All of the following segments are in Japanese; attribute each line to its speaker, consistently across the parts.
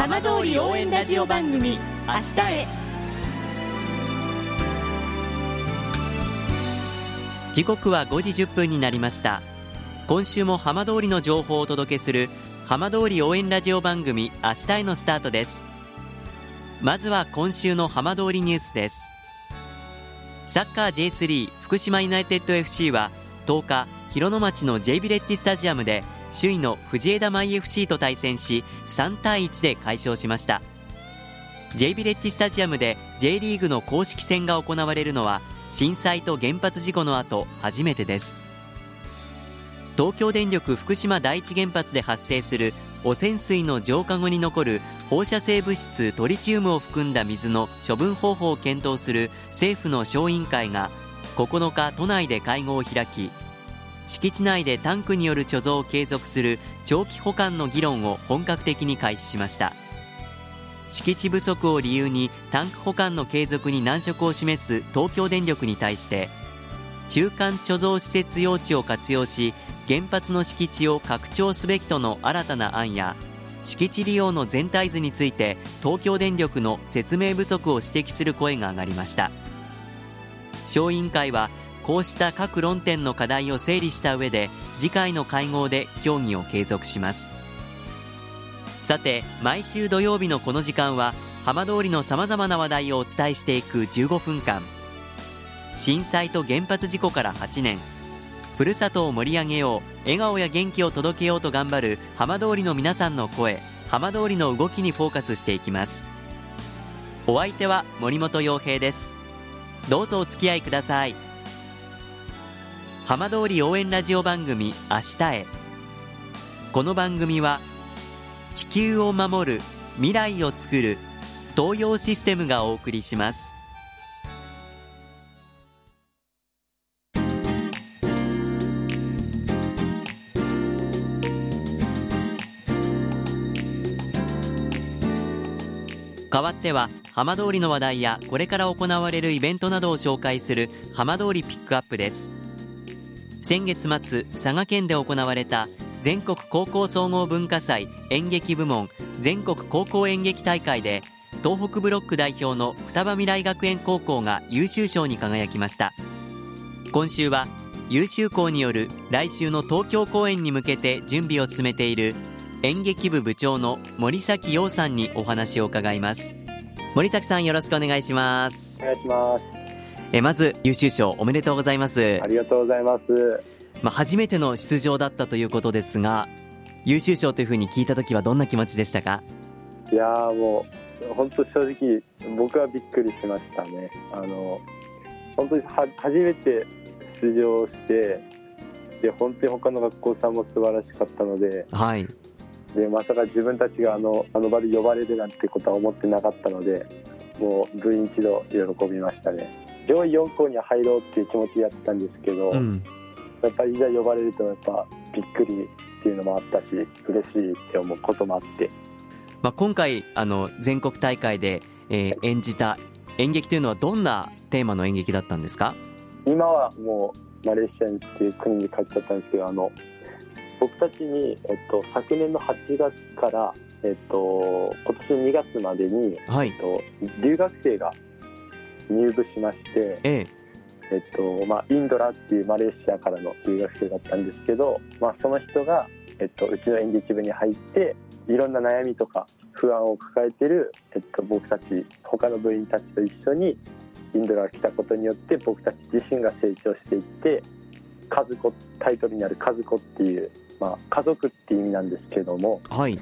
Speaker 1: 浜通り応援ラジオ番組明日へ。
Speaker 2: 時刻は5時1分になりました。今週も浜通りの情報をお届けする浜通り応援ラジオ番組明日へのスタートです。まずは今週の浜通りニュースです。サッカー J3 福島ユナイテッド FC は10日広野町の J ビレッジスタジアムで首位の藤枝舞 FC と対戦し3対1で快勝しました。J ビレッジスタジアムで J リーグの公式戦が行われるのは震災と原発事故の後初めてです。東京電力福島第一原発で発生する汚染水の浄化後に残る放射性物質トリチウムを含んだ水の処分方法を検討する政府の小委員会が9日都内で会合を開き敷地内でタンクによる貯蔵を継続する長期保管の議論を本格的に開始しました。敷地不足を理由にタンク保管の継続に難色を示す東京電力に対して中間貯蔵施設用地を活用し原発の敷地を拡張すべきとの新たな案や敷地利用の全体図について東京電力の説明不足を指摘する声が上がりました。小委員会はこうした各論点の課題を整理した上で次回の会合で協議を継続します。さて毎週土曜日のこの時間は浜通りのさまざまな話題をお伝えしていく15分間。震災と原発事故から8年。ふるさとを盛り上げよう笑顔や元気を届けようと頑張る浜通りの皆さんの声浜通りの動きにフォーカスしていきます。お相手は森本洋平です。どうぞお付き合いください。浜通り応援ラジオ番組明日へ。この番組は地球を守る未来をつくる東洋システムがお送りします。代わっては浜通りの話題やこれから行われるイベントなどを紹介する浜通りピックアップです。先月末佐賀県で行われた全国高校総合文化祭演劇部門全国高校演劇大会で東北ブロック代表の双葉未来学園高校が優秀賞に輝きました。今週は優秀校による来週の東京公演に向けて準備を進めている演劇部部長の森崎陽さんにお話を伺います。森崎さんよろしくお願いします。
Speaker 3: お願いします。
Speaker 2: えまず優秀賞おめでとうございます。
Speaker 3: ありがとうございます。
Speaker 2: まあ初めての出場だったということですが優秀賞というふうに聞いた時はどんな気持ちでしたか？
Speaker 3: いやもう本当正直僕はびっくりしましたね。あの本当には初めて出場してで本当に他の学校さんも素晴らしかったので、
Speaker 2: はい、
Speaker 3: でまさか自分たちがあのあの場で呼ばれるなんてことは思ってなかったのでもう部員一同喜びましたね上位4校に入ろうっていう気持ちでやってたんですけど、
Speaker 2: うん、
Speaker 3: やっぱりいざ呼ばれるとやっぱびっくりっていうのもあったし嬉しいって思うこともあって、
Speaker 2: まあ、今回あの全国大会で、えー、演じた演劇というのはどんなテーマの演劇だったんですか？
Speaker 3: 今はもうマレーシアにっていう国に帰っちゃったんですけどあの僕たちに、えっと、昨年の8月から、えっと、今年2月までに、
Speaker 2: はい。
Speaker 3: えっと、留学生が入部しまして、
Speaker 2: え
Speaker 3: え。っとまあ、インドラっていうマレーシアからの留学生だったんですけど、まあ、その人が、えっと、うちの演劇部に入っていろんな悩みとか不安を抱えてる、えっと、僕たち他の部員たちと一緒にインドラが来たことによって僕たち自身が成長していって家族タイトルにある家族っていう、まあ、家族っていう意味なんですけども
Speaker 2: はい。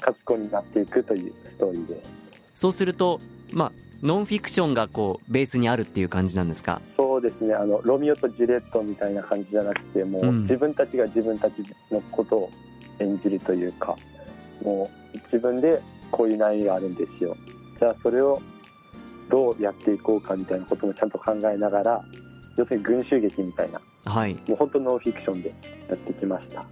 Speaker 3: 家族になっていくというストーリーです。
Speaker 2: そうするとまあノンフィクションがこうベースにあるっていう感じなんですか？
Speaker 3: そうですね。あのロミオとジュレットみたいな感じじゃなくてもう、
Speaker 2: うん。
Speaker 3: 自分たちが自分たちのことを演じるというかもう自分でこういう悩みがあるんですよ。じゃあそれをどうやっていこうかみたいなこともちゃんと考えながら要するに群衆劇みたいな
Speaker 2: はい。
Speaker 3: もう本当ノンフィクションでやってきました。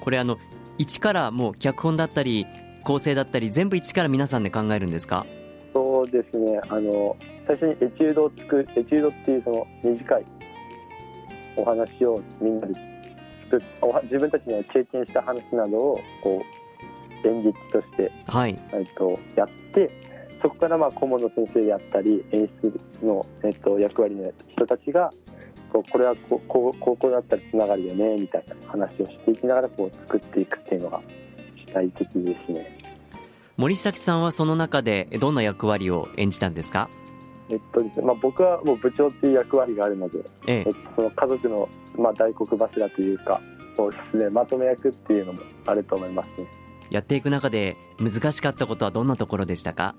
Speaker 2: これあの一からもう脚本だったり構成だったり全部一から皆さんで考えるんですか？
Speaker 3: そうですねあの最初にエチュードを作るエチュードっていうその短いお話をみんなで作っ自分たちの経験した話などをこう演劇として、
Speaker 2: はい
Speaker 3: えっと、やってそこからまあ顧問の先生であったり演出の、えっと、役割の人たちがこうこれは高校だったらつながるよねみたいな話をしていきながらこう作っていくっていうのが主体的ですね。
Speaker 2: 森崎さんはその中でどんな役割を演じたんですか？
Speaker 3: えっとですねまあ、僕はもう部長っていう役割があるので、
Speaker 2: ええ。
Speaker 3: えっと、その家族の、まあ、大黒柱というかそうですねまとめ役っていうのもあると思いますね。
Speaker 2: やっていく中で難しかったことはどんなところでしたか？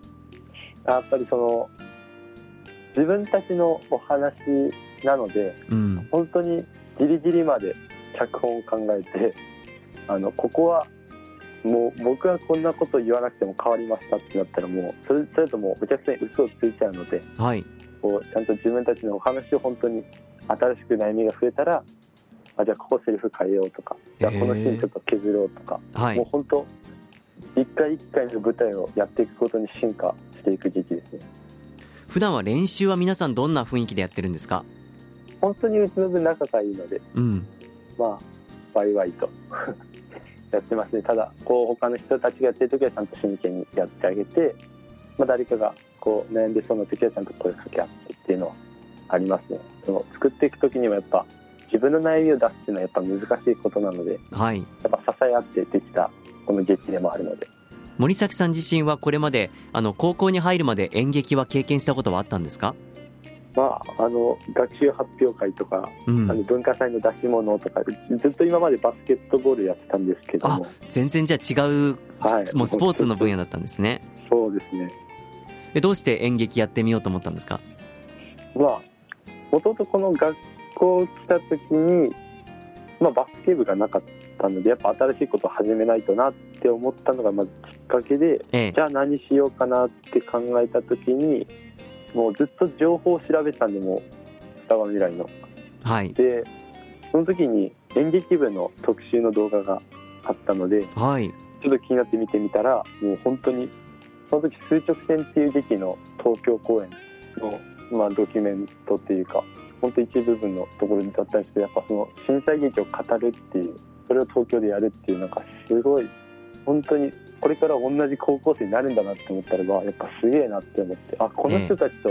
Speaker 3: やっぱりその自分たちのお話なので
Speaker 2: うん。
Speaker 3: 本当にギリギリまで脚本を考えてあのここはもう僕はこんなこと言わなくても変わりましたってなったらもうそれそれともうお客さんに嘘をついちゃうので
Speaker 2: はい。
Speaker 3: こうちゃんと自分たちのお話を本当に新しく悩みが増えたらあじゃあここセリフ変えようとかじゃあこのシーンちょっと削ろうとか、
Speaker 2: はい。
Speaker 3: もう本当一回一回の舞台をやっていくことに進化していく時期ですね。
Speaker 2: 普段は練習は皆さんどんな雰囲気でやってるんですか？
Speaker 3: 本当にうちの分仲がいいので
Speaker 2: うん。
Speaker 3: まあワイワイとやってますね。ただこう他の人たちがやってる時はちゃんと真剣にやってあげて、まあ、誰かがこう悩んでそうな時はちゃんと声かけ合ってっていうのはありますね。その作っていく時にはやっぱ自分の悩みを出すっていうのはやっぱ難しいことなので
Speaker 2: はい。
Speaker 3: やっぱ支え合ってできたこの劇でもあるので。
Speaker 2: 森崎さん自身はこれまであの高校に入るまで演劇は経験したことはあったんですか？
Speaker 3: まああの学習発表会とか、
Speaker 2: うん。
Speaker 3: あの文化祭の出し物とかずっと今までバスケットボールやってたんですけども。
Speaker 2: 全然じゃあ違う、
Speaker 3: はい。
Speaker 2: もうスポーツの分野だったんですね。
Speaker 3: そうですね。
Speaker 2: でどうして演劇やってみようと思ったんですか？
Speaker 3: まあもともとこの学校来た時に、まあ、バスケ部がなかったのでやっぱ新しいことを始めないとなって思ったのがまずきっかけで
Speaker 2: ええ。
Speaker 3: じゃあ何しようかなって考えた時にもうずっと情報を調べてたんでもう双葉未来の。
Speaker 2: はい
Speaker 3: でその時に演劇部の特集の動画があったので
Speaker 2: はい
Speaker 3: ちょっと気になって見てみたらもう本当にその時「数直線」っていう劇の東京公演の、まあ、ドキュメントっていうか本当一部分のところだったんですけどやっぱその震災劇を語るっていうそれを東京でやるっていうなんかすごい本当にこれから同じ高校生になるんだなって思ったらばやっぱすげえなって思ってあこの人たちと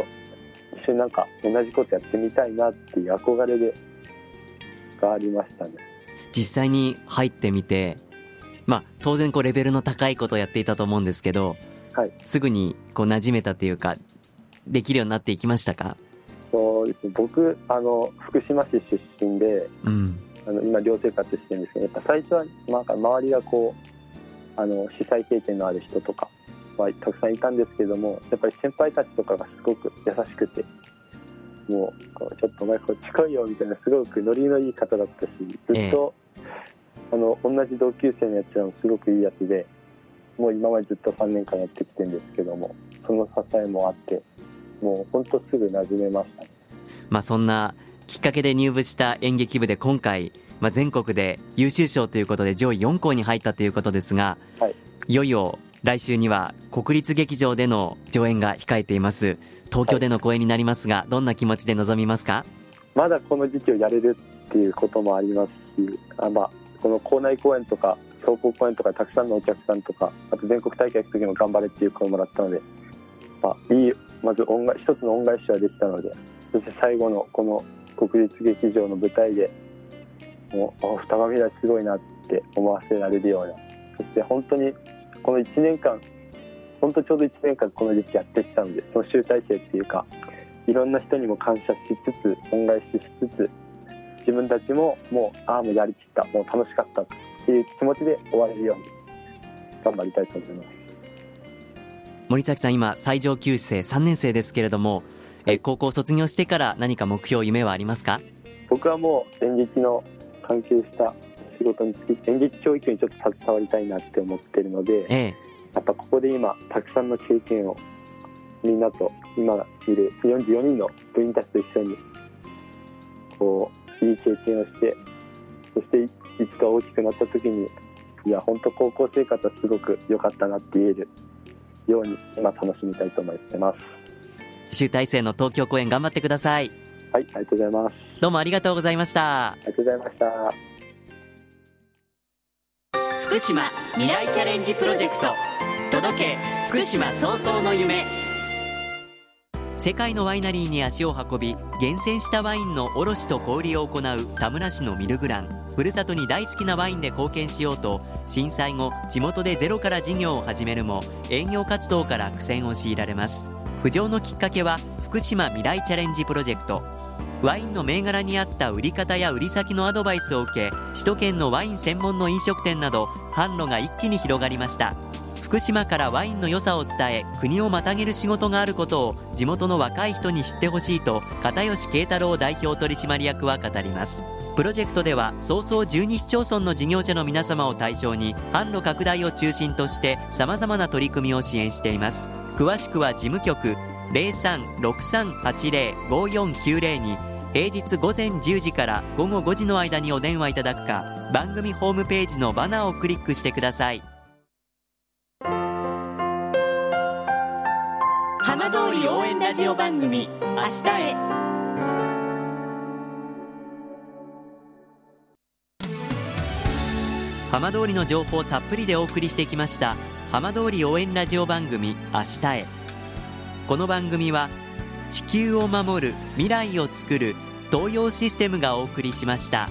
Speaker 3: 一緒になんか同じことやってみたいなっていう憧れでがありましたね。
Speaker 2: 実際に入ってみてまあ当然こうレベルの高いことをやっていたと思うんですけど、
Speaker 3: はい。
Speaker 2: すぐにこう馴染めたというかできるようになっていきましたか？
Speaker 3: そうですね。僕あの福島市出身で
Speaker 2: うん。
Speaker 3: あの今寮生活してるんですけどやっぱ最初はなんか周りがこうあの被災経験のある人とかはたくさんいたんですけどもやっぱり先輩たちとかがすごく優しくてもうこうちょっとお前こっち来いよみたいなすごくノリのいい方だったしずっと、あの同じ同級生のやつらもすごくいいやつでもう今までずっと3年間やってきてるんですけどもその支えもあってもう本当すぐ馴染めました。ね
Speaker 2: まあそんなきっかけで入部した演劇部で今回、まあ、全国で優秀賞ということで上位4校に入ったということですが、
Speaker 3: はい、
Speaker 2: いよいよ来週には国立劇場での上演が控えています。東京での公演になりますが、どんな気持ちで臨みますか？
Speaker 3: まだこの時期をやれるっていうこともありますし、あまあ、この校内公演とか総合公演とかたくさんのお客さんとかあと全国大会行く時も頑張れっていう声をもらったので、まあ、いいまず恩返一つの恩返しはできたのでそして最後のこの国立劇場の舞台でもうあ双葉未来すごいなって思わせられるような。そして本当にこの1年間本当ちょうど1年間この時期やってきたのでその集大成っていうかいろんな人にも感謝しつつ恩返ししつつ自分たちももうああもうやりきったもう楽しかったっていう気持ちで終われるように頑張りたいと思います。
Speaker 2: 森崎さん今最上級生3年生ですけれども、え高校卒業してから何か目標夢はありますか？
Speaker 3: 僕はもう演劇の関係した仕事につき演劇教育にちょっと携わりたいなって思ってるので
Speaker 2: ええ。
Speaker 3: やっぱここで今たくさんの経験をみんなと今いる44人の部員たちと一緒にこういい経験をしてそしていつか大きくなった時にいや本当高校生活はすごく良かったなって言えるように今楽しみたいと思ってます。
Speaker 2: 集大成の東京公演頑張ってください
Speaker 3: はいありがとうございます。
Speaker 2: どうもありがとうございました。
Speaker 3: ありがとうございました。
Speaker 1: 福島未来チャレンジプロジェクト。届け福島早々の夢。
Speaker 2: 世界のワイナリーに足を運び厳選したワインの卸と小売を行う田村市のミルグラン。ふるさとに大好きなワインで貢献しようと震災後地元でゼロから事業を始めるも営業活動から苦戦を強いられます。浮上のきっかけは福島未来チャレンジプロジェクト。ワインの銘柄に合った売り方や売り先のアドバイスを受け首都圏のワイン専門の飲食店など販路が一気に広がりました。福島からワインの良さを伝え国をまたげる仕事があることを地元の若い人に知ってほしいと片吉慶太郎代表取締役は語ります。プロジェクトでは早々12市町村の事業者の皆様を対象に販路拡大を中心として様々な取り組みを支援しています。詳しくは事務局0363805490に平日午前10時から午後5時の間にお電話いただくか番組ホームページのバナーをクリックしてください。
Speaker 1: 浜通り応援ラジオ番組「明日へ」
Speaker 2: 浜通りの情報をたっぷりでお送りしてきました浜通り応援ラジオ番組明日へこの番組は地球を守る未来をつくる東洋システムがお送りしました。